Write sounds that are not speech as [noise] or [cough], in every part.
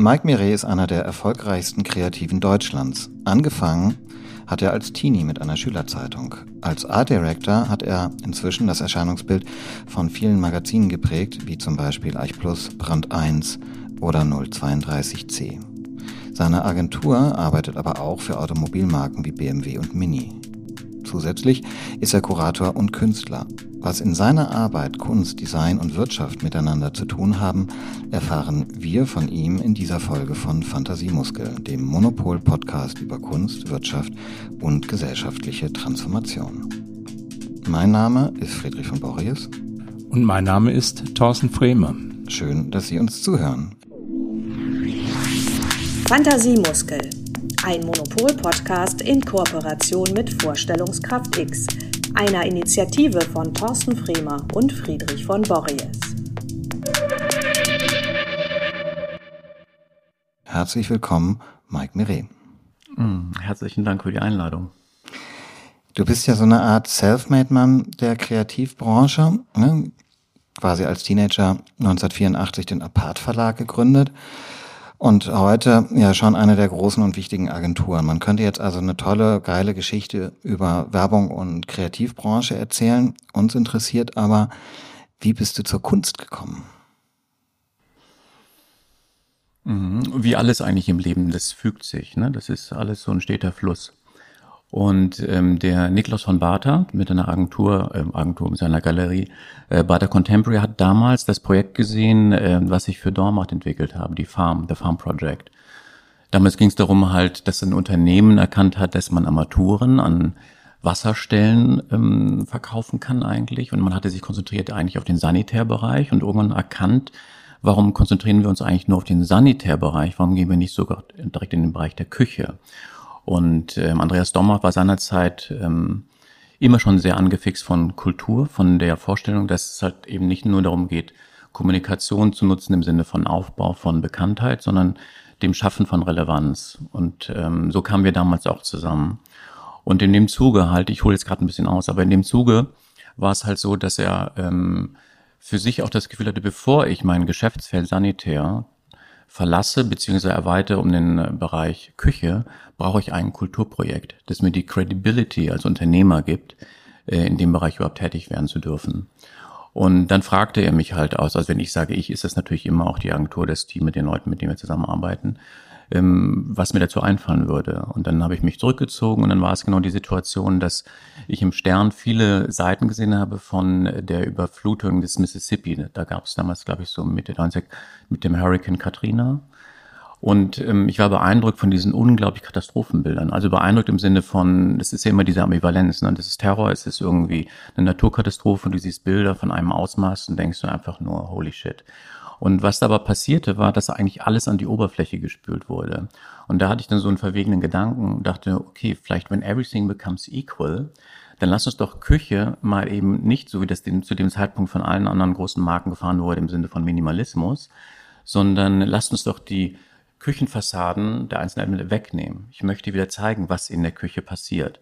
Mike Miret ist einer der erfolgreichsten Kreativen Deutschlands. Angefangen hat er als Teenie mit einer Schülerzeitung. Als Art Director hat er inzwischen das Erscheinungsbild von vielen Magazinen geprägt, wie zum Beispiel Eich Plus, Brand 1 oder 032C. Seine Agentur arbeitet aber auch für Automobilmarken wie BMW und Mini. Zusätzlich ist er Kurator und Künstler. Was in seiner Arbeit Kunst, Design und Wirtschaft miteinander zu tun haben, erfahren wir von ihm in dieser Folge von Fantasiemuskel, dem Monopol-Podcast über Kunst, Wirtschaft und gesellschaftliche Transformation. Mein Name ist Friedrich von Borries. Und mein Name ist Thorsten Frehme. Schön, dass Sie uns zuhören. Fantasiemuskel, ein Monopol-Podcast in Kooperation mit Vorstellungskraft X – einer Initiative von Thorsten Fremer und Friedrich von Borries. Herzlich willkommen, Mike Miret. Mm, herzlichen Dank für die Einladung. Du bist ja so eine Art Selfmade-Mann der Kreativbranche. Ne? Quasi als Teenager 1984 den Apart Verlag gegründet und heute ja schon eine der großen und wichtigen Agenturen. Man könnte jetzt also eine tolle, geile Geschichte über Werbung und Kreativbranche erzählen. Uns interessiert aber, wie bist du zur Kunst gekommen? Mhm. Wie alles eigentlich im Leben, das fügt sich. Ne? Das ist alles so ein steter Fluss. Und ähm, der Niklas von Bartha mit einer Agentur, äh, Agentur mit seiner Galerie, äh, Bartha Contemporary hat damals das Projekt gesehen, äh, was ich für Dormacht entwickelt habe, die Farm, The Farm Project. Damals ging es darum halt, dass ein Unternehmen erkannt hat, dass man Armaturen an Wasserstellen ähm, verkaufen kann eigentlich. Und man hatte sich konzentriert eigentlich auf den Sanitärbereich und irgendwann erkannt, warum konzentrieren wir uns eigentlich nur auf den Sanitärbereich? Warum gehen wir nicht sogar direkt in den Bereich der Küche? Und ähm, Andreas Dommer war seinerzeit ähm, immer schon sehr angefixt von Kultur, von der Vorstellung, dass es halt eben nicht nur darum geht, Kommunikation zu nutzen im Sinne von Aufbau von Bekanntheit, sondern dem Schaffen von Relevanz. Und ähm, so kamen wir damals auch zusammen. Und in dem Zuge halt, ich hole jetzt gerade ein bisschen aus, aber in dem Zuge war es halt so, dass er ähm, für sich auch das Gefühl hatte, bevor ich mein Geschäftsfeld Sanitär verlasse bzw. erweitere um den äh, Bereich Küche, brauche ich ein Kulturprojekt, das mir die Credibility als Unternehmer gibt, äh, in dem Bereich überhaupt tätig werden zu dürfen. Und dann fragte er mich halt aus, also wenn ich sage ich, ist das natürlich immer auch die Agentur, das Team mit den Leuten, mit denen wir zusammenarbeiten ähm, was mir dazu einfallen würde. Und dann habe ich mich zurückgezogen und dann war es genau die Situation, dass ich im Stern viele Seiten gesehen habe von der Überflutung des Mississippi. Da gab es damals, glaube ich, so Mitte 90 mit dem Hurricane Katrina. Und ähm, ich war beeindruckt von diesen unglaublich Katastrophenbildern. Also beeindruckt im Sinne von, das ist ja immer diese Ambivalenz, ne? das ist Terror, es ist irgendwie eine Naturkatastrophe und du siehst Bilder von einem Ausmaß und denkst du einfach nur, holy shit. Und was aber passierte, war, dass eigentlich alles an die Oberfläche gespült wurde. Und da hatte ich dann so einen verwegenen Gedanken und dachte, okay, vielleicht when everything becomes equal, dann lass uns doch Küche mal eben nicht, so wie das zu dem Zeitpunkt von allen anderen großen Marken gefahren wurde, im Sinne von Minimalismus, sondern lasst uns doch die Küchenfassaden der einzelnen Elemente wegnehmen. Ich möchte wieder zeigen, was in der Küche passiert.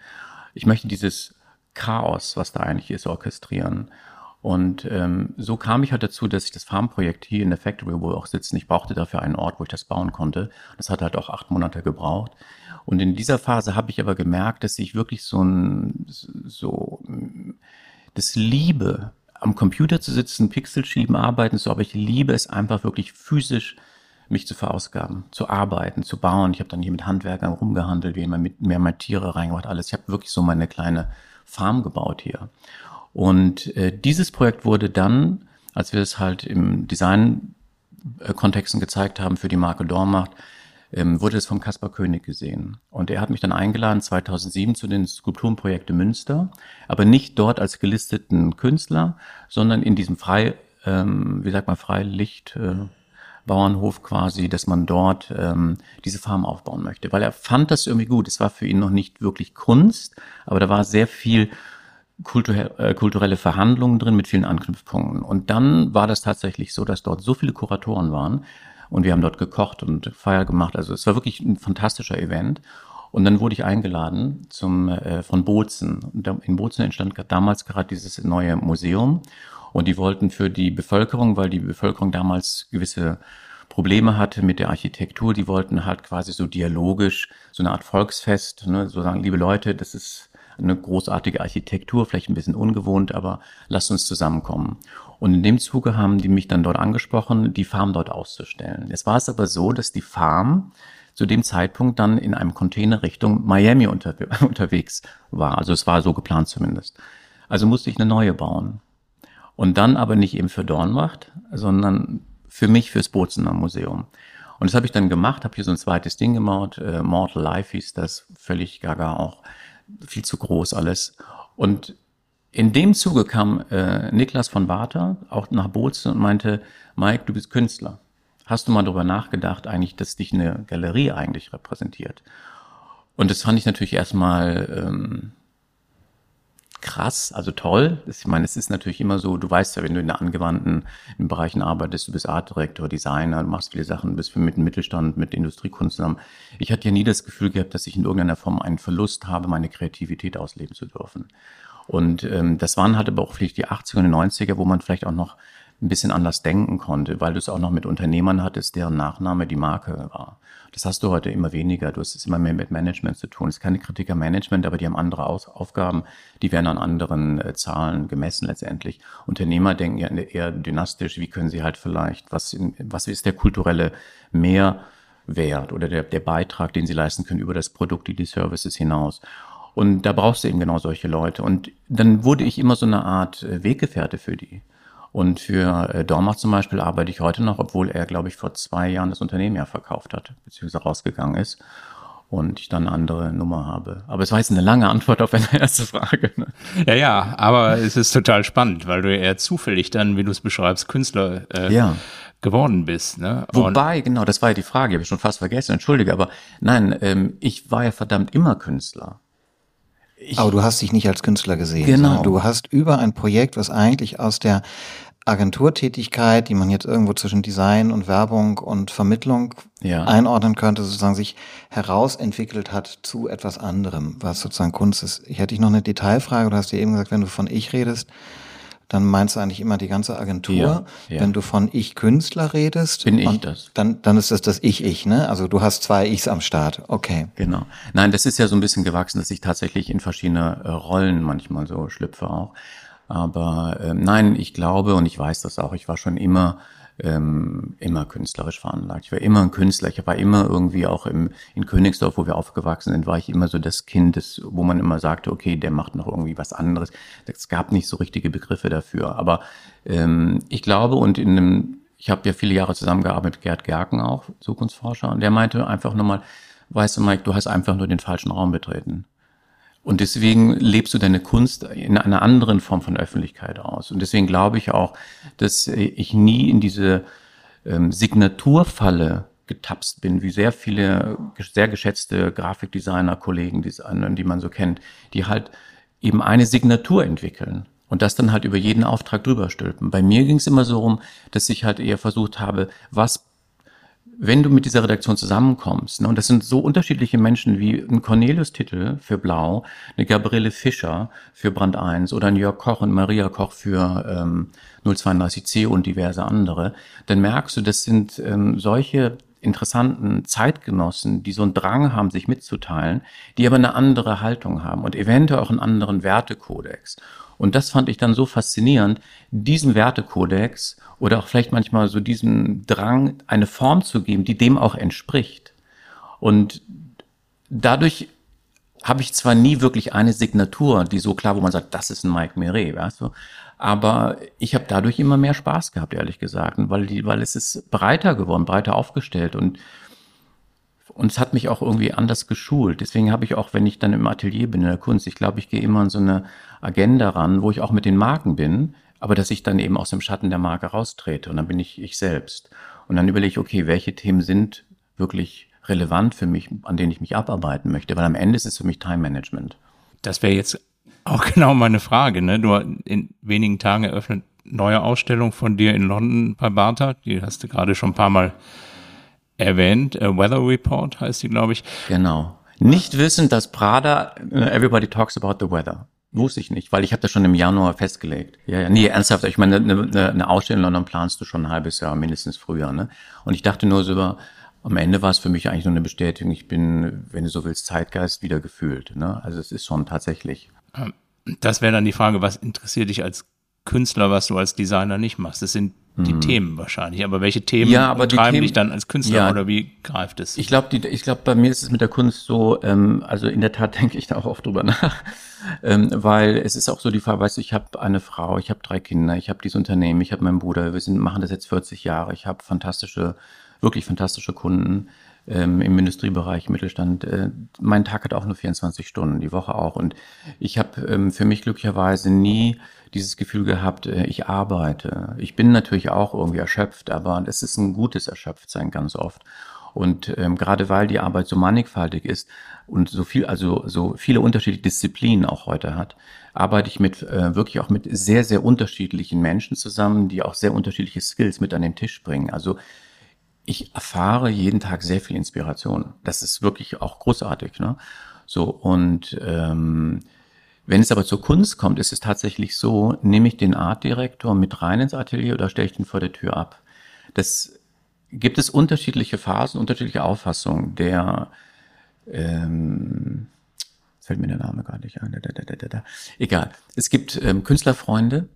Ich möchte dieses Chaos, was da eigentlich ist, orchestrieren. Und ähm, so kam ich halt dazu, dass ich das Farmprojekt hier in der Factory, wo wir auch sitzen, ich brauchte dafür einen Ort, wo ich das bauen konnte. Das hat halt auch acht Monate gebraucht. Und in dieser Phase habe ich aber gemerkt, dass ich wirklich so ein, so, das liebe, am Computer zu sitzen, Pixel schieben, arbeiten, so, aber ich liebe es einfach wirklich physisch, mich zu verausgaben, zu arbeiten, zu bauen. Ich habe dann hier mit Handwerkern rumgehandelt, wie immer mit mehr Tiere reingemacht, alles. Ich habe wirklich so meine kleine Farm gebaut hier. Und äh, dieses Projekt wurde dann, als wir es halt im Design-Kontexten gezeigt haben für die Marke Dormacht, ähm, wurde es vom Kaspar König gesehen. Und er hat mich dann eingeladen 2007 zu den Skulpturenprojekte Münster, aber nicht dort als gelisteten Künstler, sondern in diesem frei, ähm, wie sagt man, Freilicht, äh, Bauernhof quasi, dass man dort ähm, diese Farm aufbauen möchte, weil er fand das irgendwie gut. Es war für ihn noch nicht wirklich Kunst, aber da war sehr viel äh, kulturelle Verhandlungen drin mit vielen Anknüpfpunkten. Und dann war das tatsächlich so, dass dort so viele Kuratoren waren und wir haben dort gekocht und Feier gemacht. Also es war wirklich ein fantastischer Event. Und dann wurde ich eingeladen zum äh, von Bozen. In Bozen entstand damals gerade dieses neue Museum und die wollten für die Bevölkerung, weil die Bevölkerung damals gewisse Probleme hatte mit der Architektur. Die wollten halt quasi so dialogisch, so eine Art Volksfest, ne, so sagen, liebe Leute, das ist eine großartige Architektur, vielleicht ein bisschen ungewohnt, aber lasst uns zusammenkommen. Und in dem Zuge haben die mich dann dort angesprochen, die Farm dort auszustellen. Jetzt war es aber so, dass die Farm zu dem Zeitpunkt dann in einem Container Richtung Miami unter, [laughs] unterwegs war. Also es war so geplant zumindest. Also musste ich eine neue bauen. Und dann aber nicht eben für Dornwacht, sondern für mich fürs Bozener Museum. Und das habe ich dann gemacht, habe hier so ein zweites Ding gemacht, äh, Mortal Life hieß das, völlig gaga auch, viel zu groß alles. Und in dem Zuge kam äh, Niklas von Barter auch nach Bozen und meinte, Mike, du bist Künstler. Hast du mal darüber nachgedacht, eigentlich, dass dich eine Galerie eigentlich repräsentiert? Und das fand ich natürlich erstmal ähm, krass, also toll. Ich meine, es ist natürlich immer so, du weißt ja, wenn du in der angewandten in Bereichen arbeitest, du bist Artdirektor, Designer, du machst viele Sachen, bist mit dem Mittelstand, mit Industriekunst zusammen. Ich hatte ja nie das Gefühl gehabt, dass ich in irgendeiner Form einen Verlust habe, meine Kreativität ausleben zu dürfen. Und ähm, das waren halt aber auch vielleicht die 80er und 90er, wo man vielleicht auch noch ein bisschen anders denken konnte, weil du es auch noch mit Unternehmern hattest, deren Nachname die Marke war. Das hast du heute immer weniger. Du hast es immer mehr mit Management zu tun. Es ist keine Kritik am Management, aber die haben andere Aus Aufgaben. Die werden an anderen äh, Zahlen gemessen letztendlich. Unternehmer denken ja eher dynastisch. Wie können sie halt vielleicht, was, was ist der kulturelle Mehrwert oder der, der Beitrag, den sie leisten können über das Produkt, die Services hinaus? Und da brauchst du eben genau solche Leute. Und dann wurde ich immer so eine Art äh, Weggefährte für die. Und für äh, Dormach zum Beispiel arbeite ich heute noch, obwohl er, glaube ich, vor zwei Jahren das Unternehmen ja verkauft hat, beziehungsweise rausgegangen ist und ich dann eine andere Nummer habe. Aber es war jetzt eine lange Antwort auf eine erste Frage. Ne? Ja, ja, aber es ist total spannend, weil du eher zufällig dann, wie du es beschreibst, Künstler äh, ja. geworden bist. Ne? Wobei, genau, das war ja die Frage, habe ich schon fast vergessen, entschuldige, aber nein, ähm, ich war ja verdammt immer Künstler. Ich, aber du hast dich nicht als Künstler gesehen. Genau. Du hast über ein Projekt, was eigentlich aus der Agenturtätigkeit, die man jetzt irgendwo zwischen Design und Werbung und Vermittlung ja. einordnen könnte, sozusagen sich herausentwickelt hat zu etwas anderem, was sozusagen Kunst ist. Ich hätte dich noch eine Detailfrage. Du hast ja eben gesagt, wenn du von ich redest, dann meinst du eigentlich immer die ganze Agentur. Ja, ja. Wenn du von ich Künstler redest, bin ich das. Dann, dann ist das das ich ich, ne? Also du hast zwei Ichs am Start. Okay. Genau. Nein, das ist ja so ein bisschen gewachsen, dass ich tatsächlich in verschiedene äh, Rollen manchmal so schlüpfe auch. Aber ähm, nein, ich glaube und ich weiß das auch, ich war schon immer ähm, immer künstlerisch veranlagt. Ich war immer ein Künstler. Ich war immer irgendwie auch im, in Königsdorf, wo wir aufgewachsen sind, war ich immer so das Kind, das, wo man immer sagte, okay, der macht noch irgendwie was anderes. Es gab nicht so richtige Begriffe dafür. Aber ähm, ich glaube und in einem, ich habe ja viele Jahre zusammengearbeitet mit Gerd Gerken auch, Zukunftsforscher, und der meinte einfach nochmal, weißt du, Mike, du hast einfach nur den falschen Raum betreten. Und deswegen lebst du deine Kunst in einer anderen Form von Öffentlichkeit aus. Und deswegen glaube ich auch, dass ich nie in diese ähm, Signaturfalle getapst bin, wie sehr viele sehr geschätzte Grafikdesigner, Kollegen, die man so kennt, die halt eben eine Signatur entwickeln und das dann halt über jeden Auftrag drüber stülpen. Bei mir ging es immer so rum, dass ich halt eher versucht habe, was wenn du mit dieser Redaktion zusammenkommst, ne, und das sind so unterschiedliche Menschen wie ein Cornelius-Titel für Blau, eine Gabriele Fischer für Brand 1 oder ein Jörg Koch und Maria Koch für ähm, 032C und diverse andere, dann merkst du, das sind ähm, solche interessanten Zeitgenossen, die so einen Drang haben, sich mitzuteilen, die aber eine andere Haltung haben und eventuell auch einen anderen Wertekodex. Und das fand ich dann so faszinierend, diesen Wertekodex oder auch vielleicht manchmal so diesen Drang, eine Form zu geben, die dem auch entspricht. Und dadurch habe ich zwar nie wirklich eine Signatur, die so klar, wo man sagt, das ist ein Mike Meret, weißt du, aber ich habe dadurch immer mehr Spaß gehabt, ehrlich gesagt, weil die, weil es ist breiter geworden, breiter aufgestellt und und es hat mich auch irgendwie anders geschult. Deswegen habe ich auch, wenn ich dann im Atelier bin in der Kunst, ich glaube, ich gehe immer an so eine Agenda ran, wo ich auch mit den Marken bin, aber dass ich dann eben aus dem Schatten der Marke raustrete und dann bin ich ich selbst. Und dann überlege ich, okay, welche Themen sind wirklich relevant für mich, an denen ich mich abarbeiten möchte, weil am Ende ist es für mich Time Management. Das wäre jetzt auch [laughs] genau meine Frage. Ne? Du in wenigen Tagen eröffnet neue Ausstellung von dir in London bei Barta. Die hast du gerade schon ein paar Mal erwähnt. A Weather Report heißt die, glaube ich. Genau. Nicht wissend, dass Prada, äh, everybody talks about the weather. Wusste ich nicht, weil ich habe das schon im Januar festgelegt. Ja, ja, nee, ernsthaft. Ich meine, eine, eine, Ausstellung in London planst du schon ein halbes Jahr, mindestens früher. Ne? Und ich dachte nur so, am Ende war es für mich eigentlich nur eine Bestätigung, ich bin, wenn du so willst, Zeitgeist wieder gefühlt. Ne? Also es ist schon tatsächlich. Ähm, das wäre dann die Frage, was interessiert dich als Künstler, was du als Designer nicht machst? Das sind die hm. Themen wahrscheinlich. Aber welche Themen ja, aber treiben Themen, dich dann als Künstler ja, oder wie greift es? Ich glaube, ich glaube, bei mir ist es mit der Kunst so, ähm, also in der Tat [laughs] denke ich da auch oft drüber nach, ähm, weil es ist auch so die Frage, weißt du, ich habe eine Frau, ich habe drei Kinder, ich habe dieses Unternehmen, ich habe meinen Bruder, wir sind, machen das jetzt 40 Jahre, ich habe fantastische, wirklich fantastische Kunden ähm, im Industriebereich, Mittelstand. Äh, mein Tag hat auch nur 24 Stunden, die Woche auch. Und ich habe ähm, für mich glücklicherweise nie dieses Gefühl gehabt, äh, ich arbeite. Ich bin natürlich auch irgendwie erschöpft, aber es ist ein gutes Erschöpftsein ganz oft. Und ähm, gerade weil die Arbeit so mannigfaltig ist und so viel, also so viele unterschiedliche Disziplinen auch heute hat, arbeite ich mit äh, wirklich auch mit sehr, sehr unterschiedlichen Menschen zusammen, die auch sehr unterschiedliche Skills mit an den Tisch bringen. Also ich erfahre jeden Tag sehr viel Inspiration. Das ist wirklich auch großartig. Ne? So, und ähm, wenn es aber zur Kunst kommt, ist es tatsächlich so, nehme ich den Artdirektor mit rein ins Atelier oder stelle ich den vor der Tür ab? Das gibt es unterschiedliche Phasen, unterschiedliche Auffassungen. Der ähm, fällt mir der Name gar nicht ein. Da, da, da, Egal. Es gibt ähm, Künstlerfreunde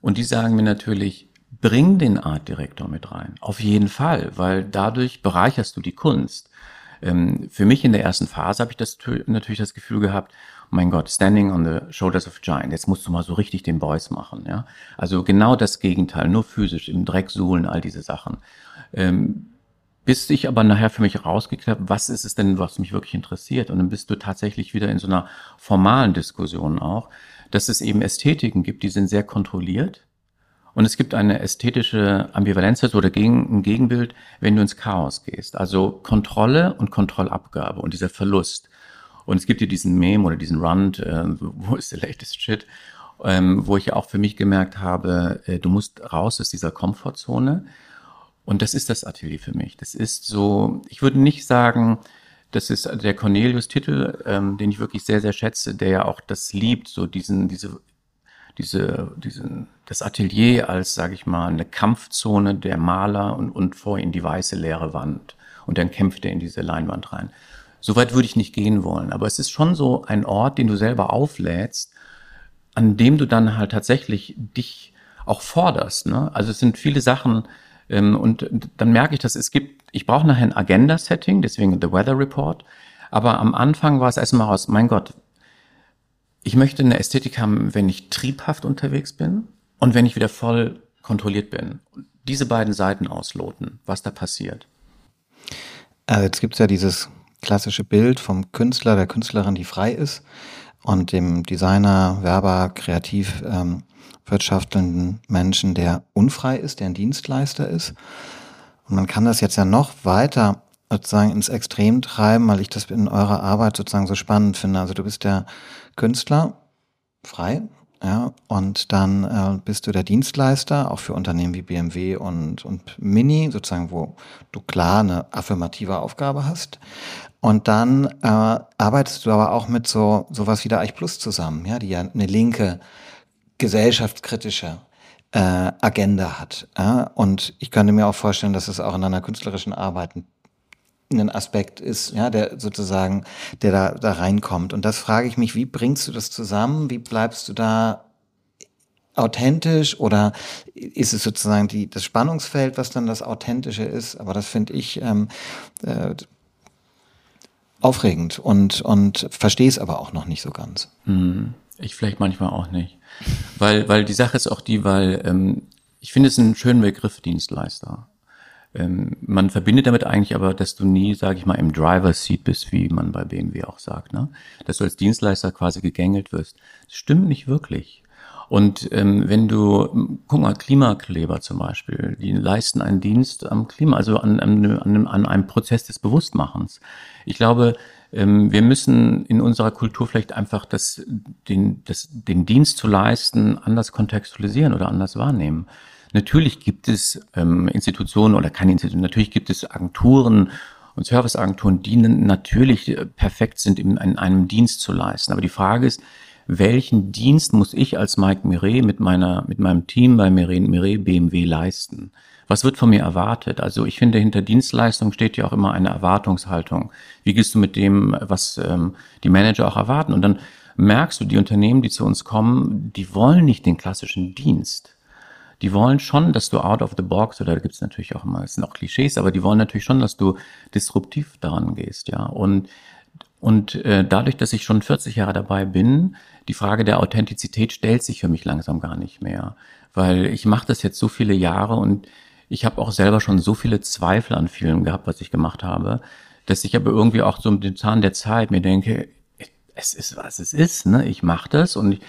und die sagen mir natürlich, bring den Artdirektor mit rein. Auf jeden Fall, weil dadurch bereicherst du die Kunst. Ähm, für mich in der ersten Phase habe ich das natürlich das Gefühl gehabt, oh mein Gott, standing on the shoulders of giant, jetzt musst du mal so richtig den Boys machen, ja. Also genau das Gegenteil, nur physisch, im Dreck suhlen, all diese Sachen. Ähm, bis ich aber nachher für mich rausgekriegt habe, was ist es denn, was mich wirklich interessiert? Und dann bist du tatsächlich wieder in so einer formalen Diskussion auch, dass es eben Ästhetiken gibt, die sind sehr kontrolliert und es gibt eine ästhetische Ambivalenz oder ein Gegenbild, wenn du ins Chaos gehst. Also Kontrolle und Kontrollabgabe und dieser Verlust. Und es gibt hier diesen Meme oder diesen Run, äh, wo ist der latest Shit, ähm, wo ich auch für mich gemerkt habe, äh, du musst raus aus dieser Komfortzone. Und das ist das Atelier für mich. Das ist so, ich würde nicht sagen, das ist der Cornelius-Titel, ähm, den ich wirklich sehr, sehr schätze, der ja auch das liebt, so diesen, diese diese, diese, das Atelier als, sage ich mal, eine Kampfzone der Maler und, und vor ihnen die weiße leere Wand. Und dann kämpft er in diese Leinwand rein. Soweit würde ich nicht gehen wollen. Aber es ist schon so ein Ort, den du selber auflädst, an dem du dann halt tatsächlich dich auch forderst. Ne? Also es sind viele Sachen, ähm, und dann merke ich, dass es gibt, ich brauche nachher ein Agenda-Setting, deswegen The Weather Report. Aber am Anfang war es erstmal aus, mein Gott, ich möchte eine Ästhetik haben, wenn ich triebhaft unterwegs bin und wenn ich wieder voll kontrolliert bin. Diese beiden Seiten ausloten, was da passiert. Also jetzt gibt es ja dieses klassische Bild vom Künstler, der Künstlerin, die frei ist und dem Designer, Werber, kreativ ähm, wirtschaftelnden Menschen, der unfrei ist, der ein Dienstleister ist. Und man kann das jetzt ja noch weiter sozusagen ins Extrem treiben, weil ich das in eurer Arbeit sozusagen so spannend finde. Also du bist der Künstler, frei, ja, und dann äh, bist du der Dienstleister, auch für Unternehmen wie BMW und, und Mini, sozusagen, wo du klar eine affirmative Aufgabe hast. Und dann äh, arbeitest du aber auch mit so sowas wie der Eich Plus zusammen, ja, die ja eine linke, gesellschaftskritische äh, Agenda hat. Ja? Und ich könnte mir auch vorstellen, dass es auch in einer künstlerischen Arbeit ein ein Aspekt ist, ja, der sozusagen, der da, da reinkommt. Und das frage ich mich, wie bringst du das zusammen? Wie bleibst du da authentisch oder ist es sozusagen die, das Spannungsfeld, was dann das Authentische ist? Aber das finde ich ähm, äh, aufregend und, und verstehe es aber auch noch nicht so ganz. Hm. Ich vielleicht manchmal auch nicht. Weil, weil die Sache ist auch die, weil ähm, ich finde es einen schönen Begriff, Dienstleister. Ähm, man verbindet damit eigentlich aber, dass du nie, sage ich mal, im Driver's Seat bist, wie man bei BMW auch sagt, ne? dass du als Dienstleister quasi gegängelt wirst. Das stimmt nicht wirklich. Und ähm, wenn du, guck mal, Klimakleber zum Beispiel, die leisten einen Dienst am Klima, also an, an, an einem Prozess des Bewusstmachens. Ich glaube, ähm, wir müssen in unserer Kultur vielleicht einfach das, den, das, den Dienst zu leisten anders kontextualisieren oder anders wahrnehmen. Natürlich gibt es ähm, Institutionen oder keine Institutionen, natürlich gibt es Agenturen und Serviceagenturen, die natürlich äh, perfekt sind, in, in einem Dienst zu leisten. Aber die Frage ist, welchen Dienst muss ich als Mike Miret mit meiner, mit meinem Team bei Miret, Miret BMW leisten? Was wird von mir erwartet? Also ich finde, hinter Dienstleistung steht ja auch immer eine Erwartungshaltung. Wie gehst du mit dem, was ähm, die Manager auch erwarten? Und dann merkst du, die Unternehmen, die zu uns kommen, die wollen nicht den klassischen Dienst. Die wollen schon, dass du out of the box, oder da gibt es natürlich auch immer, es sind auch Klischees, aber die wollen natürlich schon, dass du disruptiv daran gehst, ja. Und und äh, dadurch, dass ich schon 40 Jahre dabei bin, die Frage der Authentizität stellt sich für mich langsam gar nicht mehr, weil ich mache das jetzt so viele Jahre und ich habe auch selber schon so viele Zweifel an vielem gehabt, was ich gemacht habe, dass ich aber irgendwie auch so mit dem Zahn der Zeit mir denke, es ist, was es ist. Ne? Ich mache das und ich,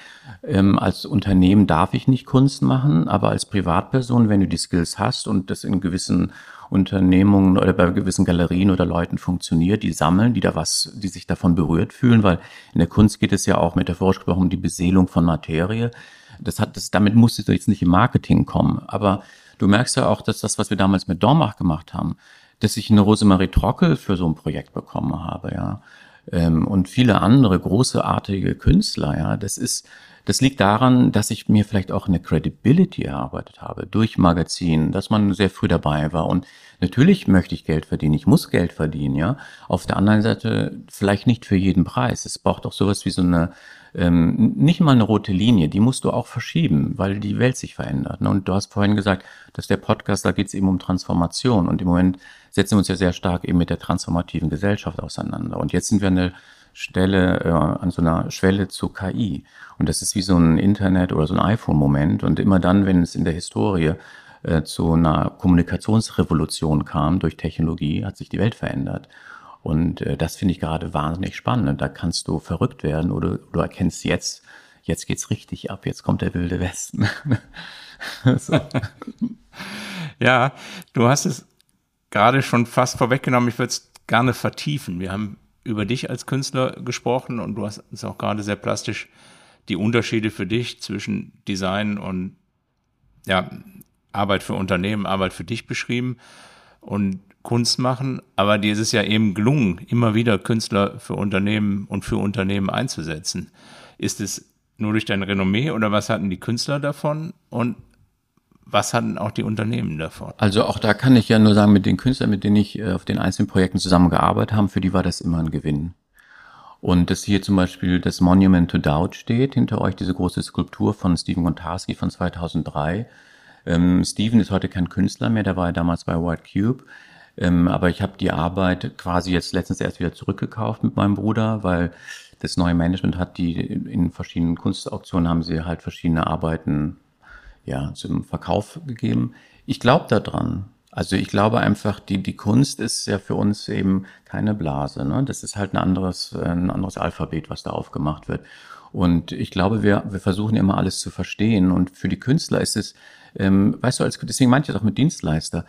ähm, als Unternehmen darf ich nicht Kunst machen, aber als Privatperson, wenn du die Skills hast und das in gewissen Unternehmungen oder bei gewissen Galerien oder Leuten funktioniert, die sammeln, die da was, die sich davon berührt fühlen, weil in der Kunst geht es ja auch metaphorisch gesprochen um die Beseelung von Materie. Das hat, das, damit musst du jetzt nicht im Marketing kommen. Aber du merkst ja auch, dass das, was wir damals mit Dormach gemacht haben, dass ich eine Rosemarie Trockel für so ein Projekt bekommen habe, ja. Ähm, und viele andere großartige Künstler, ja. Das ist, das liegt daran, dass ich mir vielleicht auch eine Credibility erarbeitet habe durch Magazin, dass man sehr früh dabei war. Und natürlich möchte ich Geld verdienen, ich muss Geld verdienen, ja. Auf der anderen Seite vielleicht nicht für jeden Preis. Es braucht auch sowas wie so eine, ähm, nicht mal eine rote Linie, die musst du auch verschieben, weil die Welt sich verändert. Ne? Und du hast vorhin gesagt, dass der Podcast, da geht es eben um Transformation. Und im Moment setzen wir uns ja sehr stark eben mit der transformativen Gesellschaft auseinander. Und jetzt sind wir eine Stelle, äh, an so einer Schwelle zu KI. Und das ist wie so ein Internet- oder so ein iPhone-Moment. Und immer dann, wenn es in der Historie äh, zu einer Kommunikationsrevolution kam durch Technologie, hat sich die Welt verändert. Und äh, das finde ich gerade wahnsinnig spannend. Und da kannst du verrückt werden oder du erkennst jetzt, jetzt geht's richtig ab, jetzt kommt der wilde Westen. [laughs] ja, du hast es gerade schon fast vorweggenommen. Ich würde es gerne vertiefen. Wir haben über dich als Künstler gesprochen und du hast uns auch gerade sehr plastisch die Unterschiede für dich zwischen Design und ja, Arbeit für Unternehmen, Arbeit für dich beschrieben und Kunst machen. Aber dir ist es ja eben gelungen, immer wieder Künstler für Unternehmen und für Unternehmen einzusetzen. Ist es nur durch dein Renommee oder was hatten die Künstler davon? Und was hatten auch die Unternehmen davon? Also auch da kann ich ja nur sagen, mit den Künstlern, mit denen ich äh, auf den einzelnen Projekten zusammengearbeitet habe, für die war das immer ein Gewinn. Und dass hier zum Beispiel das Monument to Doubt steht, hinter euch diese große Skulptur von Stephen Gontarski von 2003. Ähm, Stephen ist heute kein Künstler mehr, der war ja damals bei White Cube. Ähm, aber ich habe die Arbeit quasi jetzt letztens erst wieder zurückgekauft mit meinem Bruder, weil das neue Management hat die in verschiedenen Kunstauktionen haben sie halt verschiedene Arbeiten ja, zum Verkauf gegeben. Ich glaube daran. Also ich glaube einfach, die, die Kunst ist ja für uns eben keine Blase. Ne? Das ist halt ein anderes, ein anderes Alphabet, was da aufgemacht wird. Und ich glaube, wir, wir versuchen immer alles zu verstehen. Und für die Künstler ist es, ähm, weißt du, als, deswegen meinte ich das auch mit Dienstleister.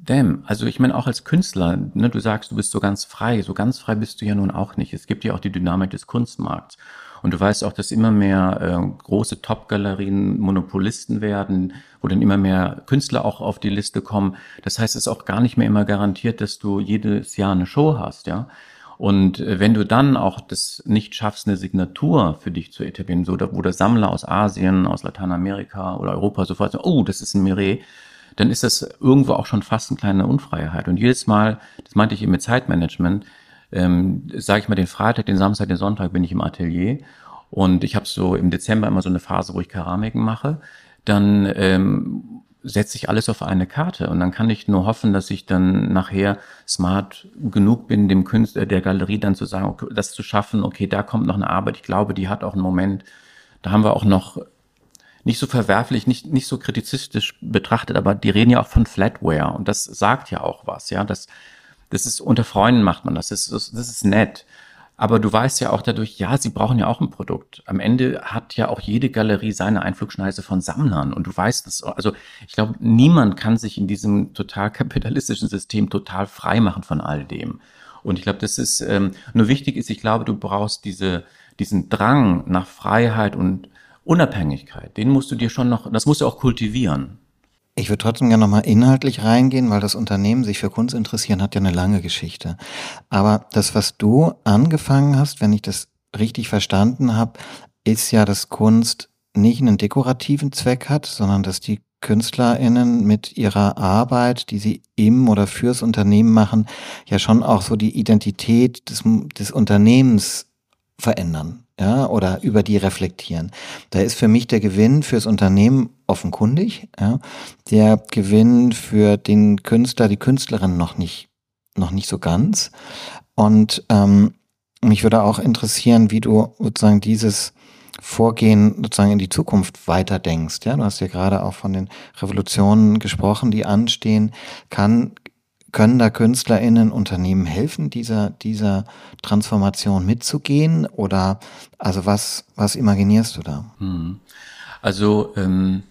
Damn, also ich meine auch als Künstler, ne, du sagst, du bist so ganz frei. So ganz frei bist du ja nun auch nicht. Es gibt ja auch die Dynamik des Kunstmarkts. Und du weißt auch, dass immer mehr äh, große Top-Galerien Monopolisten werden, wo dann immer mehr Künstler auch auf die Liste kommen. Das heißt, es ist auch gar nicht mehr immer garantiert, dass du jedes Jahr eine Show hast, ja. Und äh, wenn du dann auch das nicht schaffst, eine Signatur für dich zu etablieren, so wo der Sammler aus Asien, aus Lateinamerika oder Europa sofort sagt, oh, das ist ein Miret, dann ist das irgendwo auch schon fast eine kleine Unfreiheit. Und jedes Mal, das meinte ich eben mit Zeitmanagement, ähm, sage ich mal, den Freitag, den Samstag, den Sonntag bin ich im Atelier und ich habe so im Dezember immer so eine Phase, wo ich Keramiken mache. Dann ähm, setze ich alles auf eine Karte und dann kann ich nur hoffen, dass ich dann nachher smart genug bin, dem Künstler der Galerie dann zu sagen, okay, das zu schaffen, okay, da kommt noch eine Arbeit, ich glaube, die hat auch einen Moment, da haben wir auch noch nicht so verwerflich, nicht, nicht so kritizistisch betrachtet, aber die reden ja auch von Flatware und das sagt ja auch was, ja, das das ist unter Freunden macht man das. Das ist, das ist nett. Aber du weißt ja auch dadurch, ja, sie brauchen ja auch ein Produkt. Am Ende hat ja auch jede Galerie seine Einflugschneise von Sammlern. Und du weißt das. Also ich glaube, niemand kann sich in diesem total kapitalistischen System total frei machen von all dem. Und ich glaube, das ist ähm, nur wichtig ist, ich glaube, du brauchst diese, diesen Drang nach Freiheit und Unabhängigkeit. Den musst du dir schon noch, das musst du auch kultivieren. Ich würde trotzdem gerne nochmal inhaltlich reingehen, weil das Unternehmen sich für Kunst interessieren hat ja eine lange Geschichte. Aber das, was du angefangen hast, wenn ich das richtig verstanden habe, ist ja, dass Kunst nicht einen dekorativen Zweck hat, sondern dass die KünstlerInnen mit ihrer Arbeit, die sie im oder fürs Unternehmen machen, ja schon auch so die Identität des, des Unternehmens verändern, ja, oder über die reflektieren. Da ist für mich der Gewinn fürs Unternehmen offenkundig, ja, der Gewinn für den Künstler, die Künstlerin noch nicht, noch nicht so ganz. Und ähm, mich würde auch interessieren, wie du sozusagen dieses Vorgehen sozusagen in die Zukunft weiterdenkst. Ja, du hast ja gerade auch von den Revolutionen gesprochen, die anstehen. Kann, können da KünstlerInnen Unternehmen helfen, dieser, dieser Transformation mitzugehen? Oder also was, was imaginierst du da? Hm. Also ähm,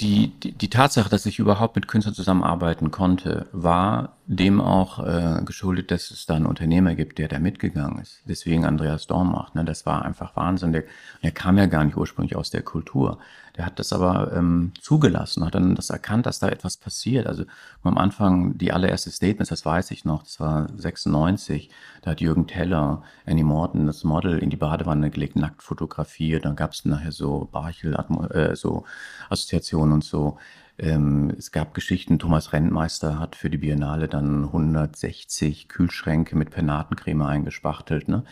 die, die, die Tatsache, dass ich überhaupt mit Künstlern zusammenarbeiten konnte, war dem auch äh, geschuldet, dass es da einen Unternehmer gibt, der da mitgegangen ist. Deswegen Andreas Dormacht. Ne? Das war einfach Wahnsinn. Der, der kam ja gar nicht ursprünglich aus der Kultur. Der hat das aber ähm, zugelassen, hat dann das erkannt, dass da etwas passiert. Also am Anfang die allererste Statements, das weiß ich noch, das war 96, da hat Jürgen Teller, Annie Morton, das Model in die Badewanne gelegt, nackt fotografiert. Dann gab es nachher so Barchel, äh, so Assoziationen und so. Ähm, es gab Geschichten, Thomas Rentmeister hat für die Biennale dann 160 Kühlschränke mit Penatencreme eingespachtelt. Ne?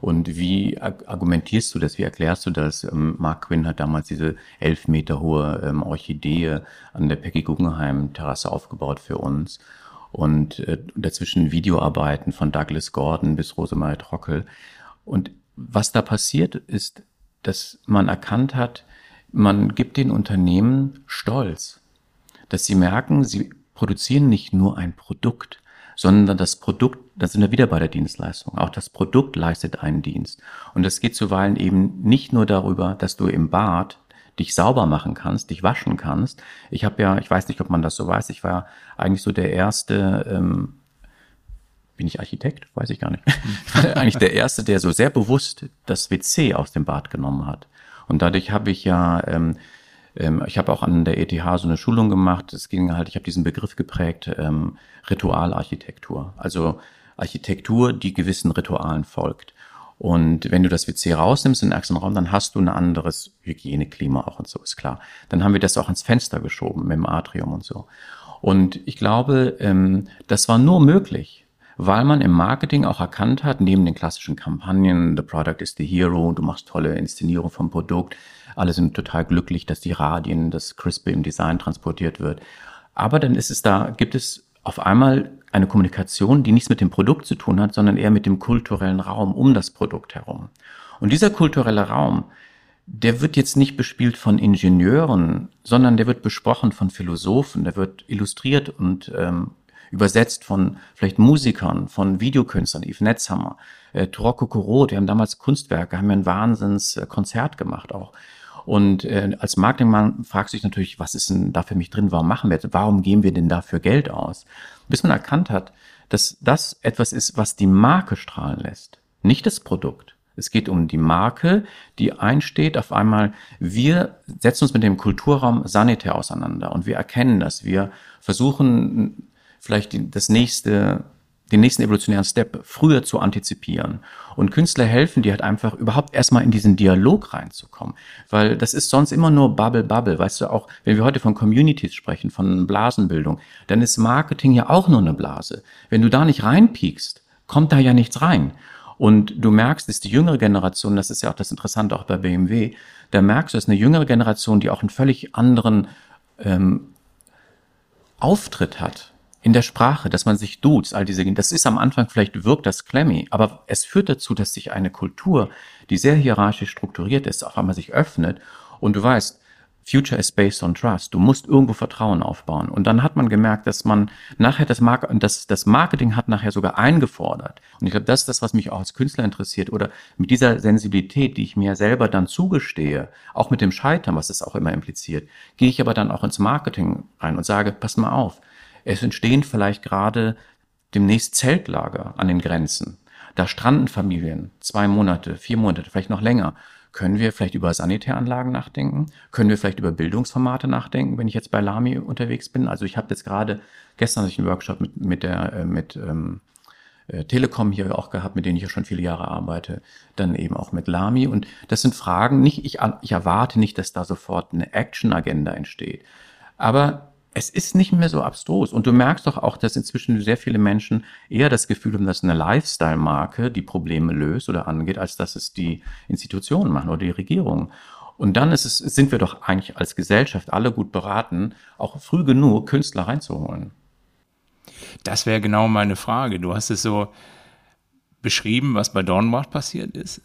Und wie argumentierst du das? Wie erklärst du das? Ähm, Mark Quinn hat damals diese elf Meter hohe ähm, Orchidee an der Peggy Guggenheim Terrasse aufgebaut für uns. Und äh, dazwischen Videoarbeiten von Douglas Gordon bis Rosemarie Trockel. Und was da passiert ist, dass man erkannt hat, man gibt den Unternehmen Stolz dass sie merken, sie produzieren nicht nur ein Produkt, sondern das Produkt, da sind wir wieder bei der Dienstleistung. Auch das Produkt leistet einen Dienst. Und das geht zuweilen eben nicht nur darüber, dass du im Bad dich sauber machen kannst, dich waschen kannst. Ich habe ja, ich weiß nicht, ob man das so weiß, ich war eigentlich so der erste, ähm, bin ich Architekt? Weiß ich gar nicht. Ich war eigentlich der erste, der so sehr bewusst das WC aus dem Bad genommen hat. Und dadurch habe ich ja ähm, ähm, ich habe auch an der ETH so eine Schulung gemacht. Es ging halt, ich habe diesen Begriff geprägt, ähm, Ritualarchitektur. Also Architektur, die gewissen Ritualen folgt. Und wenn du das WC rausnimmst in den ärgsten Raum, dann hast du ein anderes Hygieneklima auch und so, ist klar. Dann haben wir das auch ans Fenster geschoben mit dem Atrium und so. Und ich glaube, ähm, das war nur möglich, weil man im Marketing auch erkannt hat, neben den klassischen Kampagnen, the product is the hero, du machst tolle Inszenierung vom Produkt, alle sind total glücklich, dass die Radien, das Crispy im Design transportiert wird. Aber dann ist es da, gibt es auf einmal eine Kommunikation, die nichts mit dem Produkt zu tun hat, sondern eher mit dem kulturellen Raum um das Produkt herum. Und dieser kulturelle Raum, der wird jetzt nicht bespielt von Ingenieuren, sondern der wird besprochen von Philosophen, der wird illustriert und ähm, übersetzt von vielleicht Musikern, von Videokünstlern, Yves Netzhammer, äh, Turoko Kuro, die haben damals Kunstwerke, haben ja ein Wahnsinnskonzert gemacht auch. Und äh, als Marketingmann fragst du dich natürlich, was ist denn da für mich drin? Warum machen wir das? Warum geben wir denn dafür Geld aus? Bis man erkannt hat, dass das etwas ist, was die Marke strahlen lässt, nicht das Produkt. Es geht um die Marke, die einsteht. Auf einmal, wir setzen uns mit dem Kulturraum sanitär auseinander und wir erkennen das. Wir versuchen vielleicht das nächste den nächsten evolutionären Step früher zu antizipieren. Und Künstler helfen dir halt einfach überhaupt erstmal in diesen Dialog reinzukommen. Weil das ist sonst immer nur Bubble, Bubble. Weißt du, auch wenn wir heute von Communities sprechen, von Blasenbildung, dann ist Marketing ja auch nur eine Blase. Wenn du da nicht reinpiekst, kommt da ja nichts rein. Und du merkst, dass die jüngere Generation, das ist ja auch das Interessante auch bei BMW, da merkst du, dass eine jüngere Generation, die auch einen völlig anderen ähm, Auftritt hat in der Sprache, dass man sich duzt, all diese, das ist am Anfang vielleicht wirkt das clammy, aber es führt dazu, dass sich eine Kultur, die sehr hierarchisch strukturiert ist, auf einmal sich öffnet und du weißt, Future is based on trust. Du musst irgendwo Vertrauen aufbauen. Und dann hat man gemerkt, dass man nachher das, Mark das, das Marketing hat nachher sogar eingefordert. Und ich glaube, das ist das, was mich auch als Künstler interessiert. Oder mit dieser Sensibilität, die ich mir selber dann zugestehe, auch mit dem Scheitern, was das auch immer impliziert, gehe ich aber dann auch ins Marketing rein und sage, pass mal auf, es entstehen vielleicht gerade demnächst Zeltlager an den Grenzen. Da stranden Familien zwei Monate, vier Monate, vielleicht noch länger. Können wir vielleicht über Sanitäranlagen nachdenken? Können wir vielleicht über Bildungsformate nachdenken, wenn ich jetzt bei Lami unterwegs bin? Also ich habe jetzt gerade gestern hatte ich einen Workshop mit, mit der äh, mit ähm, äh, Telekom hier auch gehabt, mit denen ich ja schon viele Jahre arbeite, dann eben auch mit Lami. Und das sind Fragen, nicht, ich, ich erwarte nicht, dass da sofort eine Action-Agenda entsteht. Aber es ist nicht mehr so abstrus. Und du merkst doch auch, dass inzwischen sehr viele Menschen eher das Gefühl haben, dass eine Lifestyle-Marke die Probleme löst oder angeht, als dass es die Institutionen machen oder die Regierung. Und dann ist es, sind wir doch eigentlich als Gesellschaft alle gut beraten, auch früh genug Künstler reinzuholen. Das wäre genau meine Frage. Du hast es so beschrieben, was bei Dornbach passiert ist.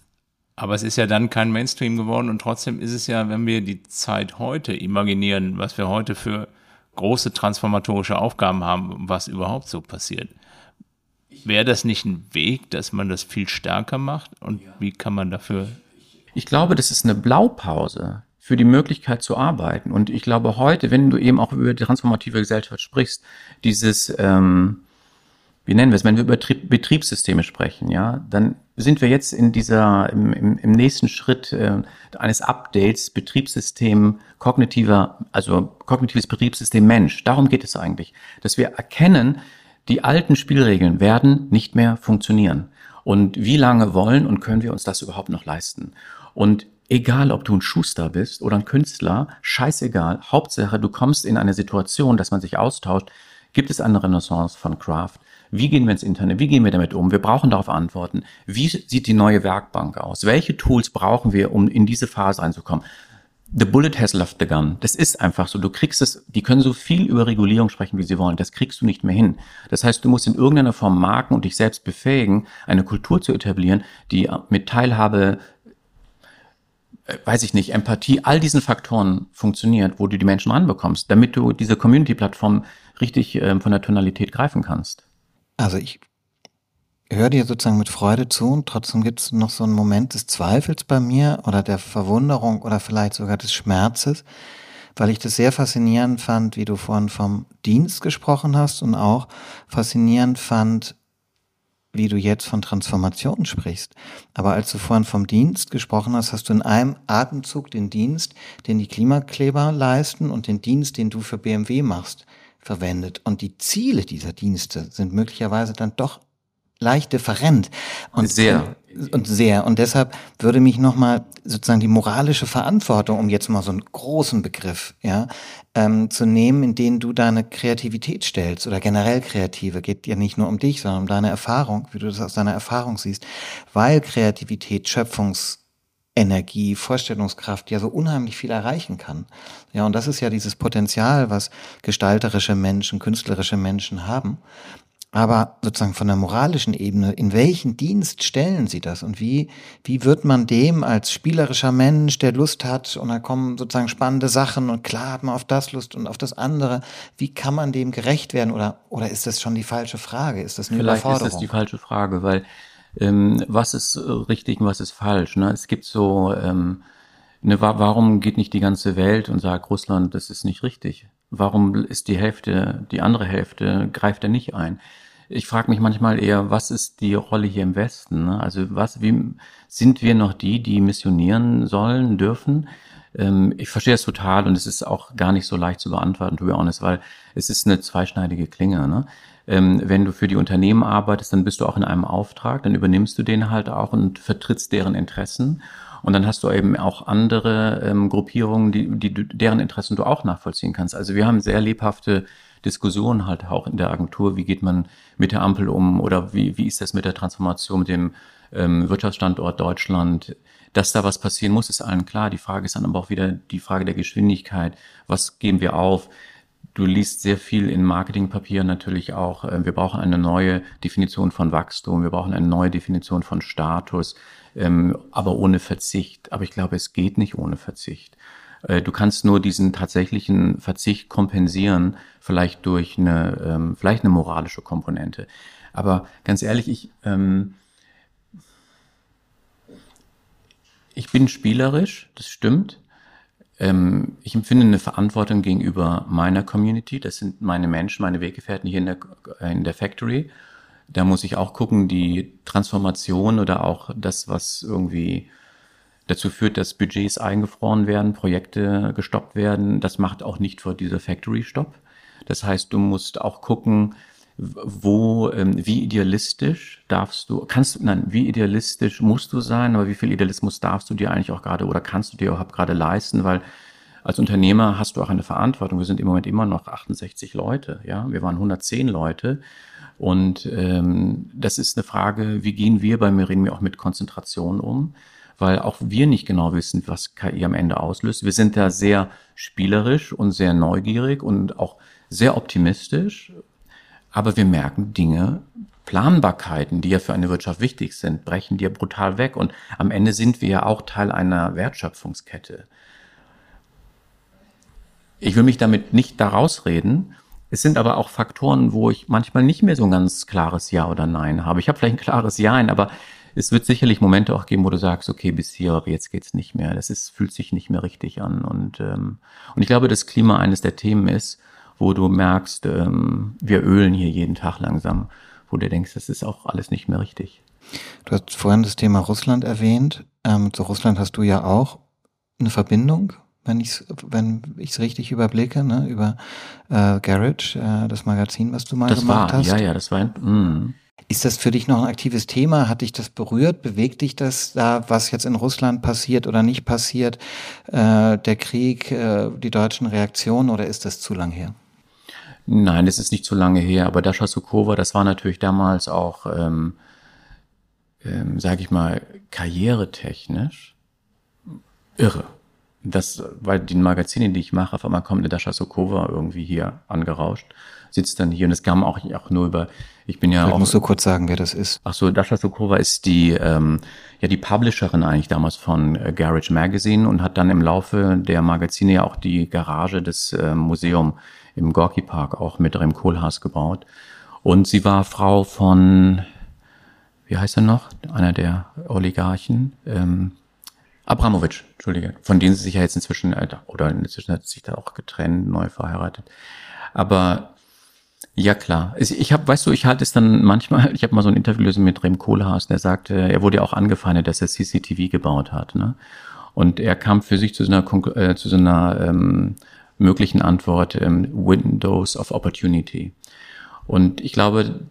Aber es ist ja dann kein Mainstream geworden und trotzdem ist es ja, wenn wir die Zeit heute imaginieren, was wir heute für große transformatorische Aufgaben haben, was überhaupt so passiert. Wäre das nicht ein Weg, dass man das viel stärker macht? Und wie kann man dafür? Ich glaube, das ist eine Blaupause für die Möglichkeit zu arbeiten. Und ich glaube heute, wenn du eben auch über die transformative Gesellschaft sprichst, dieses, ähm, wie nennen wir es, wenn wir über Betriebssysteme sprechen, ja, dann sind wir jetzt in dieser, im, im, im nächsten Schritt äh, eines Updates Betriebssystem kognitiver, also kognitives Betriebssystem Mensch. Darum geht es eigentlich, dass wir erkennen, die alten Spielregeln werden nicht mehr funktionieren. Und wie lange wollen und können wir uns das überhaupt noch leisten? Und egal ob du ein Schuster bist oder ein Künstler, scheißegal, Hauptsache du kommst in eine Situation, dass man sich austauscht, gibt es eine Renaissance von Craft. Wie gehen wir ins Internet? Wie gehen wir damit um? Wir brauchen darauf Antworten. Wie sieht die neue Werkbank aus? Welche Tools brauchen wir, um in diese Phase reinzukommen? The bullet has left the gun. Das ist einfach so. Du kriegst es, die können so viel über Regulierung sprechen, wie sie wollen. Das kriegst du nicht mehr hin. Das heißt, du musst in irgendeiner Form marken und dich selbst befähigen, eine Kultur zu etablieren, die mit Teilhabe, äh, weiß ich nicht, Empathie, all diesen Faktoren funktioniert, wo du die Menschen ranbekommst, damit du diese Community-Plattform richtig äh, von der Tonalität greifen kannst. Also ich höre dir sozusagen mit Freude zu und trotzdem gibt es noch so einen Moment des Zweifels bei mir oder der Verwunderung oder vielleicht sogar des Schmerzes, weil ich das sehr faszinierend fand, wie du vorhin vom Dienst gesprochen hast und auch faszinierend fand, wie du jetzt von Transformation sprichst. Aber als du vorhin vom Dienst gesprochen hast, hast du in einem Atemzug den Dienst, den die Klimakleber leisten und den Dienst, den du für BMW machst, verwendet. Und die Ziele dieser Dienste sind möglicherweise dann doch leicht different. Und sehr. Und sehr. Und deshalb würde mich nochmal sozusagen die moralische Verantwortung, um jetzt mal so einen großen Begriff, ja, ähm, zu nehmen, in den du deine Kreativität stellst oder generell Kreative. Geht ja nicht nur um dich, sondern um deine Erfahrung, wie du das aus deiner Erfahrung siehst. Weil Kreativität, Schöpfungsenergie, Vorstellungskraft ja so unheimlich viel erreichen kann. Ja, und das ist ja dieses Potenzial, was gestalterische Menschen, künstlerische Menschen haben. Aber sozusagen von der moralischen Ebene, in welchen Dienst stellen Sie das? Und wie, wie wird man dem als spielerischer Mensch, der Lust hat, und da kommen sozusagen spannende Sachen und klar hat man auf das Lust und auf das andere, wie kann man dem gerecht werden? Oder, oder ist das schon die falsche Frage? Ist das eine Vielleicht Überforderung? ist das die falsche Frage, weil ähm, was ist richtig und was ist falsch? Ne? Es gibt so, ähm, ne, warum geht nicht die ganze Welt und sagt, Russland, das ist nicht richtig? Warum ist die Hälfte, die andere Hälfte, greift er nicht ein? Ich frage mich manchmal eher, was ist die Rolle hier im Westen? Ne? Also was, wie sind wir noch die, die missionieren sollen, dürfen? Ähm, ich verstehe es total und es ist auch gar nicht so leicht zu beantworten, to be honest, weil es ist eine zweischneidige Klinge. Ne? Ähm, wenn du für die Unternehmen arbeitest, dann bist du auch in einem Auftrag, dann übernimmst du den halt auch und vertrittst deren Interessen. Und dann hast du eben auch andere ähm, Gruppierungen, die, die, deren Interessen du auch nachvollziehen kannst. Also wir haben sehr lebhafte Diskussionen halt auch in der Agentur, wie geht man mit der Ampel um oder wie, wie ist das mit der Transformation mit dem ähm, Wirtschaftsstandort Deutschland. Dass da was passieren muss, ist allen klar. Die Frage ist dann aber auch wieder die Frage der Geschwindigkeit. Was geben wir auf? Du liest sehr viel in Marketingpapieren natürlich auch. Äh, wir brauchen eine neue Definition von Wachstum. Wir brauchen eine neue Definition von Status, ähm, aber ohne Verzicht. Aber ich glaube, es geht nicht ohne Verzicht. Äh, du kannst nur diesen tatsächlichen Verzicht kompensieren, vielleicht durch eine, ähm, vielleicht eine moralische Komponente. Aber ganz ehrlich, ich, ähm, ich bin spielerisch, das stimmt. Ähm, ich empfinde eine Verantwortung gegenüber meiner Community. Das sind meine Menschen, meine Weggefährten hier in der, in der Factory. Da muss ich auch gucken, die Transformation oder auch das, was irgendwie dazu führt, dass Budgets eingefroren werden, Projekte gestoppt werden. Das macht auch nicht vor dieser Factory Stop. Das heißt, du musst auch gucken, wo, ähm, wie idealistisch darfst du, kannst du, nein, wie idealistisch musst du sein, aber wie viel Idealismus darfst du dir eigentlich auch gerade oder kannst du dir überhaupt gerade leisten, weil als Unternehmer hast du auch eine Verantwortung. Wir sind im Moment immer noch 68 Leute, ja, wir waren 110 Leute und ähm, das ist eine Frage, wie gehen wir bei Merini auch mit Konzentration um? Weil auch wir nicht genau wissen, was KI am Ende auslöst. Wir sind da sehr spielerisch und sehr neugierig und auch sehr optimistisch aber wir merken Dinge, Planbarkeiten, die ja für eine Wirtschaft wichtig sind, brechen dir brutal weg. Und am Ende sind wir ja auch Teil einer Wertschöpfungskette. Ich will mich damit nicht daraus reden. Es sind aber auch Faktoren, wo ich manchmal nicht mehr so ein ganz klares Ja oder Nein habe. Ich habe vielleicht ein klares Ja, aber es wird sicherlich Momente auch geben, wo du sagst, okay, bis hier, aber jetzt geht's nicht mehr. Das ist, fühlt sich nicht mehr richtig an. Und, ähm, und ich glaube, dass Klima eines der Themen ist, wo du merkst, ähm, wir ölen hier jeden Tag langsam, wo du denkst, das ist auch alles nicht mehr richtig. Du hast vorhin das Thema Russland erwähnt. Ähm, zu Russland hast du ja auch eine Verbindung, wenn ich es wenn ich's richtig überblicke, ne? über äh, Garage, äh, das Magazin, was du mal das gemacht war, hast. Ja, ja, das war ein, mm. Ist das für dich noch ein aktives Thema? Hat dich das berührt? Bewegt dich das da, was jetzt in Russland passiert oder nicht passiert? Äh, der Krieg, äh, die deutschen Reaktionen oder ist das zu lang her? Nein, das ist nicht so lange her, aber Dasha Sukova, das war natürlich damals auch, ähm, ähm, sage ich mal, karrieretechnisch irre. Das, weil die Magazine, die ich mache, auf einmal kommt eine Dasha Sokova irgendwie hier angerauscht, sitzt dann hier und es kam auch, auch nur über, ich bin ja Vielleicht auch. musst du kurz sagen, wer das ist. Ach so, Dasha Sokova ist die, ähm, ja, die Publisherin eigentlich damals von äh, Garage Magazine und hat dann im Laufe der Magazine ja auch die Garage des äh, Museum im Gorki Park auch mit Rem Koolhaas gebaut. Und sie war Frau von, wie heißt er noch? Einer der Oligarchen. Ähm, Abramowitsch, Entschuldige, von denen sie sich ja jetzt inzwischen, äh, oder inzwischen hat sie sich da auch getrennt, neu verheiratet. Aber ja klar, ich habe, weißt du, ich halte es dann manchmal, [laughs] ich habe mal so ein Interview mit Rem Kohlhaas, der sagte, er wurde ja auch angefeindet, dass er CCTV gebaut hat. Ne? Und er kam für sich zu so einer, äh, zu so einer ähm, möglichen Antwort ähm, Windows of Opportunity. Und ich glaube,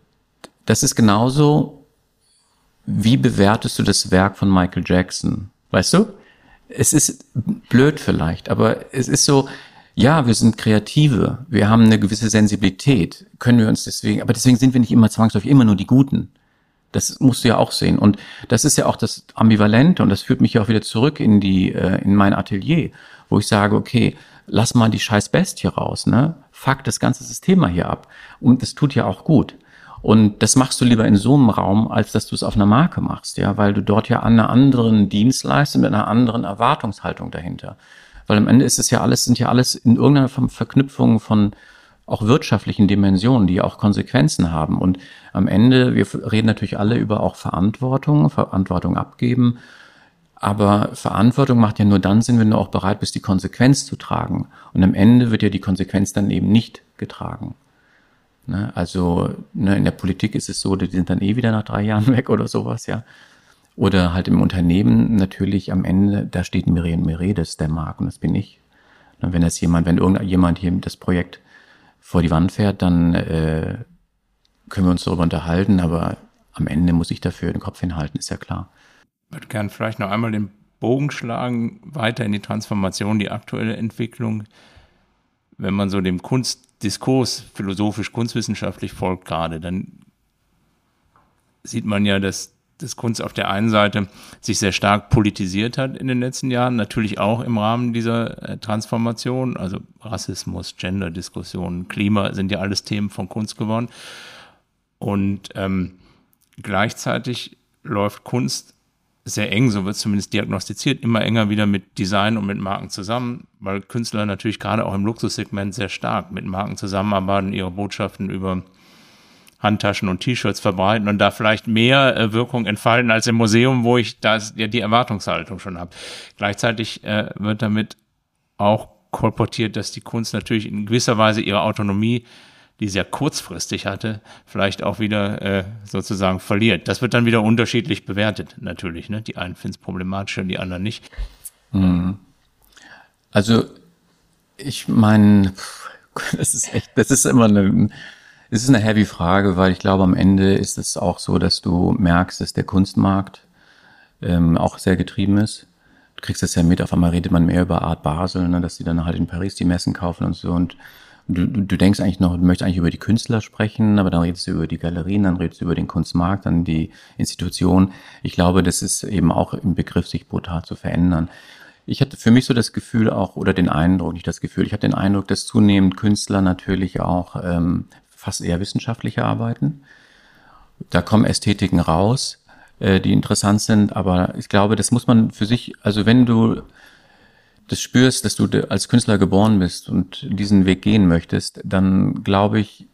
das ist genauso, wie bewertest du das Werk von Michael Jackson? Weißt du? Es ist blöd vielleicht, aber es ist so, ja, wir sind Kreative, wir haben eine gewisse Sensibilität, können wir uns deswegen, aber deswegen sind wir nicht immer zwangsläufig immer nur die Guten. Das musst du ja auch sehen. Und das ist ja auch das Ambivalente und das führt mich ja auch wieder zurück in die, äh, in mein Atelier, wo ich sage, okay, lass mal die scheiß Bestie raus, ne? Fuck das ganze System mal hier ab. Und das tut ja auch gut. Und das machst du lieber in so einem Raum, als dass du es auf einer Marke machst, ja, weil du dort ja an einer anderen Dienstleistung mit einer anderen Erwartungshaltung dahinter. Weil am Ende ist es ja alles, sind ja alles in irgendeiner Form Verknüpfungen von auch wirtschaftlichen Dimensionen, die auch Konsequenzen haben. Und am Ende, wir reden natürlich alle über auch Verantwortung, Verantwortung abgeben. Aber Verantwortung macht ja nur dann Sinn, wenn du auch bereit bist, die Konsequenz zu tragen. Und am Ende wird ja die Konsequenz dann eben nicht getragen. Ne? Also ne, in der Politik ist es so, die sind dann eh wieder nach drei Jahren [laughs] weg oder sowas, ja. Oder halt im Unternehmen natürlich am Ende, da steht Miriam Meredes, der Markt, und das bin ich. Und wenn das jemand, wenn irgendjemand hier das Projekt vor die Wand fährt, dann äh, können wir uns darüber unterhalten, aber am Ende muss ich dafür den Kopf hinhalten, ist ja klar würde gern vielleicht noch einmal den Bogen schlagen, weiter in die Transformation, die aktuelle Entwicklung. Wenn man so dem Kunstdiskurs philosophisch, kunstwissenschaftlich folgt gerade, dann sieht man ja, dass das Kunst auf der einen Seite sich sehr stark politisiert hat in den letzten Jahren, natürlich auch im Rahmen dieser äh, Transformation, also Rassismus, Gender-Diskussionen, Klima sind ja alles Themen von Kunst geworden. Und ähm, gleichzeitig läuft Kunst sehr eng, so wird zumindest diagnostiziert, immer enger wieder mit Design und mit Marken zusammen, weil Künstler natürlich gerade auch im Luxussegment sehr stark mit Marken zusammenarbeiten, ihre Botschaften über Handtaschen und T-Shirts verbreiten und da vielleicht mehr äh, Wirkung entfalten als im Museum, wo ich da ja die Erwartungshaltung schon habe. Gleichzeitig äh, wird damit auch kolportiert, dass die Kunst natürlich in gewisser Weise ihre Autonomie die sehr kurzfristig hatte, vielleicht auch wieder äh, sozusagen verliert. Das wird dann wieder unterschiedlich bewertet, natürlich. Ne? Die einen finden es problematischer, die anderen nicht. Mhm. Also, ich meine, [laughs] das ist echt, das ist immer eine, Es ist eine heavy Frage, weil ich glaube, am Ende ist es auch so, dass du merkst, dass der Kunstmarkt ähm, auch sehr getrieben ist. Du kriegst das ja mit, auf einmal redet man mehr über Art Basel, ne, dass die dann halt in Paris die Messen kaufen und so. Und du, du denkst eigentlich noch, du möchtest eigentlich über die Künstler sprechen, aber dann redest du über die Galerien, dann redest du über den Kunstmarkt, dann die Institution. Ich glaube, das ist eben auch im Begriff, sich brutal zu verändern. Ich hatte für mich so das Gefühl auch, oder den Eindruck, nicht das Gefühl, ich hatte den Eindruck, dass zunehmend Künstler natürlich auch ähm, fast eher wissenschaftliche arbeiten. Da kommen Ästhetiken raus, äh, die interessant sind, aber ich glaube, das muss man für sich, also wenn du das spürst, dass du als Künstler geboren bist und diesen Weg gehen möchtest, dann glaube ich,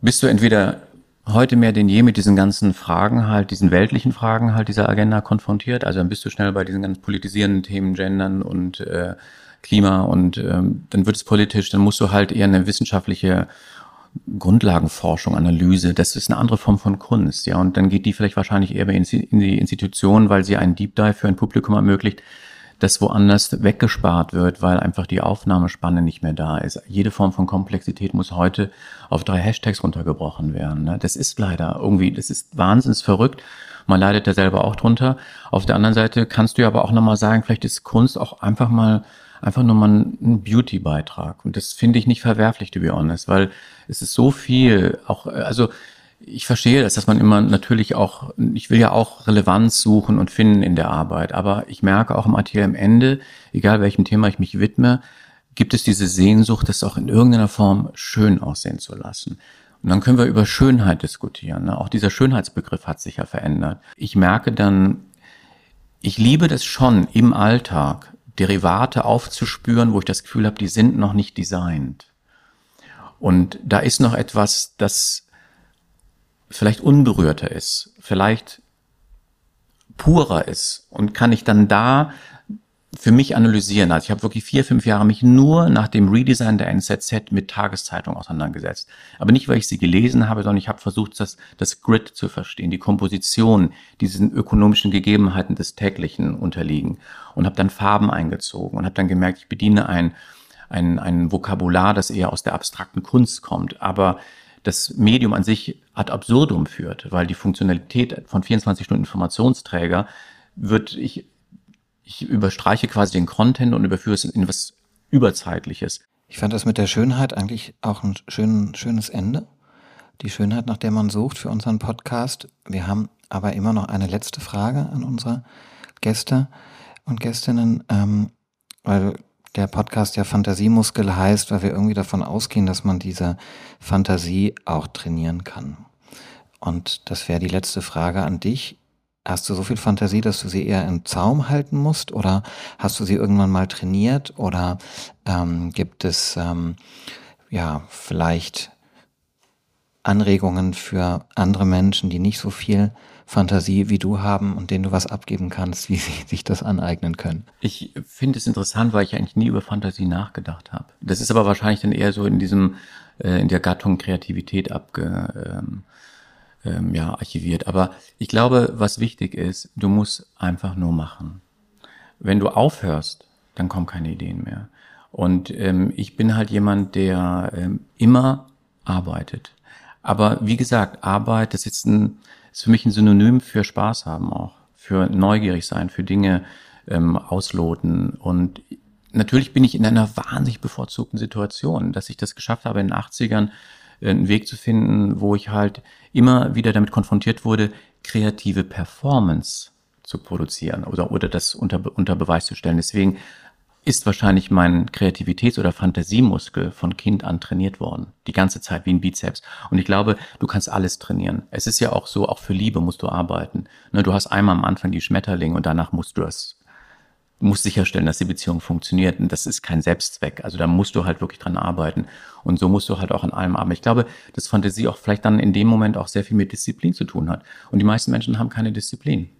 bist du entweder heute mehr denn je mit diesen ganzen Fragen halt, diesen weltlichen Fragen halt dieser Agenda konfrontiert. Also dann bist du schnell bei diesen ganz politisierenden Themen, Gendern und äh, Klima und ähm, dann wird es politisch, dann musst du halt eher eine wissenschaftliche Grundlagenforschung, Analyse, das ist eine andere Form von Kunst, ja. Und dann geht die vielleicht wahrscheinlich eher in die Institution, weil sie einen Deep Dive für ein Publikum ermöglicht, das woanders weggespart wird, weil einfach die Aufnahmespanne nicht mehr da ist. Jede Form von Komplexität muss heute auf drei Hashtags runtergebrochen werden. Ne? Das ist leider irgendwie, das ist wahnsinnig verrückt. Man leidet da selber auch drunter. Auf der anderen Seite kannst du ja aber auch nochmal sagen, vielleicht ist Kunst auch einfach mal einfach nur mal ein Beauty-Beitrag. Und das finde ich nicht verwerflich, to be honest, weil es ist so viel, auch, also ich verstehe das, dass man immer natürlich auch, ich will ja auch Relevanz suchen und finden in der Arbeit, aber ich merke auch im Artikel am Ende, egal welchem Thema ich mich widme, gibt es diese Sehnsucht, das auch in irgendeiner Form schön aussehen zu lassen. Und dann können wir über Schönheit diskutieren. Ne? Auch dieser Schönheitsbegriff hat sich ja verändert. Ich merke dann, ich liebe das schon im Alltag, Derivate aufzuspüren, wo ich das Gefühl habe, die sind noch nicht designt. Und da ist noch etwas, das vielleicht unberührter ist, vielleicht purer ist und kann ich dann da für mich analysieren. Also ich habe wirklich vier, fünf Jahre mich nur nach dem Redesign der NZZ mit Tageszeitung auseinandergesetzt. Aber nicht, weil ich sie gelesen habe, sondern ich habe versucht, das, das Grid zu verstehen, die Komposition, diesen ökonomischen Gegebenheiten des täglichen unterliegen und habe dann Farben eingezogen und habe dann gemerkt, ich bediene ein, ein, ein Vokabular, das eher aus der abstrakten Kunst kommt, aber das Medium an sich ad absurdum führt, weil die Funktionalität von 24 Stunden Informationsträger wird, ich, ich überstreiche quasi den Content und überführe es in was Überzeitliches. Ich fand das mit der Schönheit eigentlich auch ein schön, schönes Ende. Die Schönheit, nach der man sucht für unseren Podcast. Wir haben aber immer noch eine letzte Frage an unsere Gäste und Gästinnen, ähm, weil der Podcast ja Fantasiemuskel heißt, weil wir irgendwie davon ausgehen, dass man diese Fantasie auch trainieren kann. Und das wäre die letzte Frage an dich. Hast du so viel Fantasie, dass du sie eher im Zaum halten musst? Oder hast du sie irgendwann mal trainiert? Oder ähm, gibt es ähm, ja vielleicht Anregungen für andere Menschen, die nicht so viel Fantasie wie du haben und denen du was abgeben kannst, wie [laughs] sie sich das aneignen können. Ich finde es interessant, weil ich eigentlich nie über Fantasie nachgedacht habe. Das ist aber wahrscheinlich dann eher so in diesem, äh, in der Gattung Kreativität abge, ähm, ähm, ja, archiviert. Aber ich glaube, was wichtig ist, du musst einfach nur machen. Wenn du aufhörst, dann kommen keine Ideen mehr. Und ähm, ich bin halt jemand, der ähm, immer arbeitet. Aber wie gesagt, Arbeit, das ist ein, ist für mich ein Synonym für Spaß haben auch, für neugierig sein, für Dinge ähm, ausloten. Und natürlich bin ich in einer wahnsinnig bevorzugten Situation, dass ich das geschafft habe, in den 80ern äh, einen Weg zu finden, wo ich halt immer wieder damit konfrontiert wurde, kreative Performance zu produzieren oder, oder das unter, unter Beweis zu stellen. Deswegen ist wahrscheinlich mein Kreativitäts- oder Fantasiemuskel von Kind an trainiert worden. Die ganze Zeit wie ein Bizeps. Und ich glaube, du kannst alles trainieren. Es ist ja auch so, auch für Liebe musst du arbeiten. Ne, du hast einmal am Anfang die Schmetterlinge und danach musst du das, musst sicherstellen, dass die Beziehung funktioniert. Und das ist kein Selbstzweck. Also da musst du halt wirklich dran arbeiten. Und so musst du halt auch an allem arbeiten. Ich glaube, dass Fantasie auch vielleicht dann in dem Moment auch sehr viel mit Disziplin zu tun hat. Und die meisten Menschen haben keine Disziplin.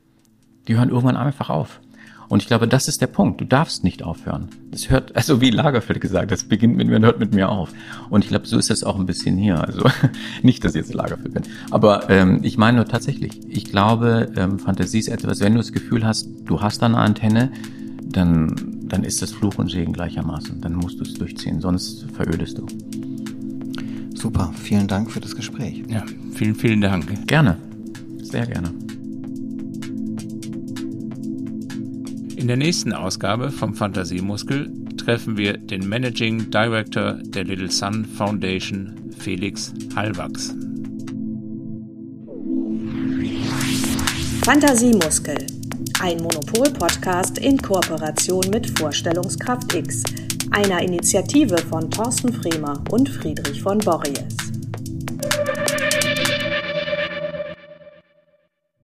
Die hören irgendwann einfach auf. Und ich glaube, das ist der Punkt. Du darfst nicht aufhören. Das hört, [laughs] also wie Lagerfeld gesagt, das beginnt mit mir und hört mit mir auf. Und ich glaube, so ist es auch ein bisschen hier. Also [laughs] nicht, dass ich jetzt Lagerfeld bin. Aber ähm, ich meine nur tatsächlich, ich glaube, ähm, Fantasie ist etwas, wenn du das Gefühl hast, du hast da eine Antenne, dann, dann ist das Fluch und Segen gleichermaßen. Dann musst du es durchziehen, sonst verödest du. Super, vielen Dank für das Gespräch. Ja, vielen, vielen Dank. Gerne, sehr gerne. In der nächsten Ausgabe vom Fantasiemuskel treffen wir den Managing Director der Little Sun Foundation, Felix Hallwachs. Fantasiemuskel, ein Monopol-Podcast in Kooperation mit Vorstellungskraft X, einer Initiative von Thorsten Fremer und Friedrich von Borries.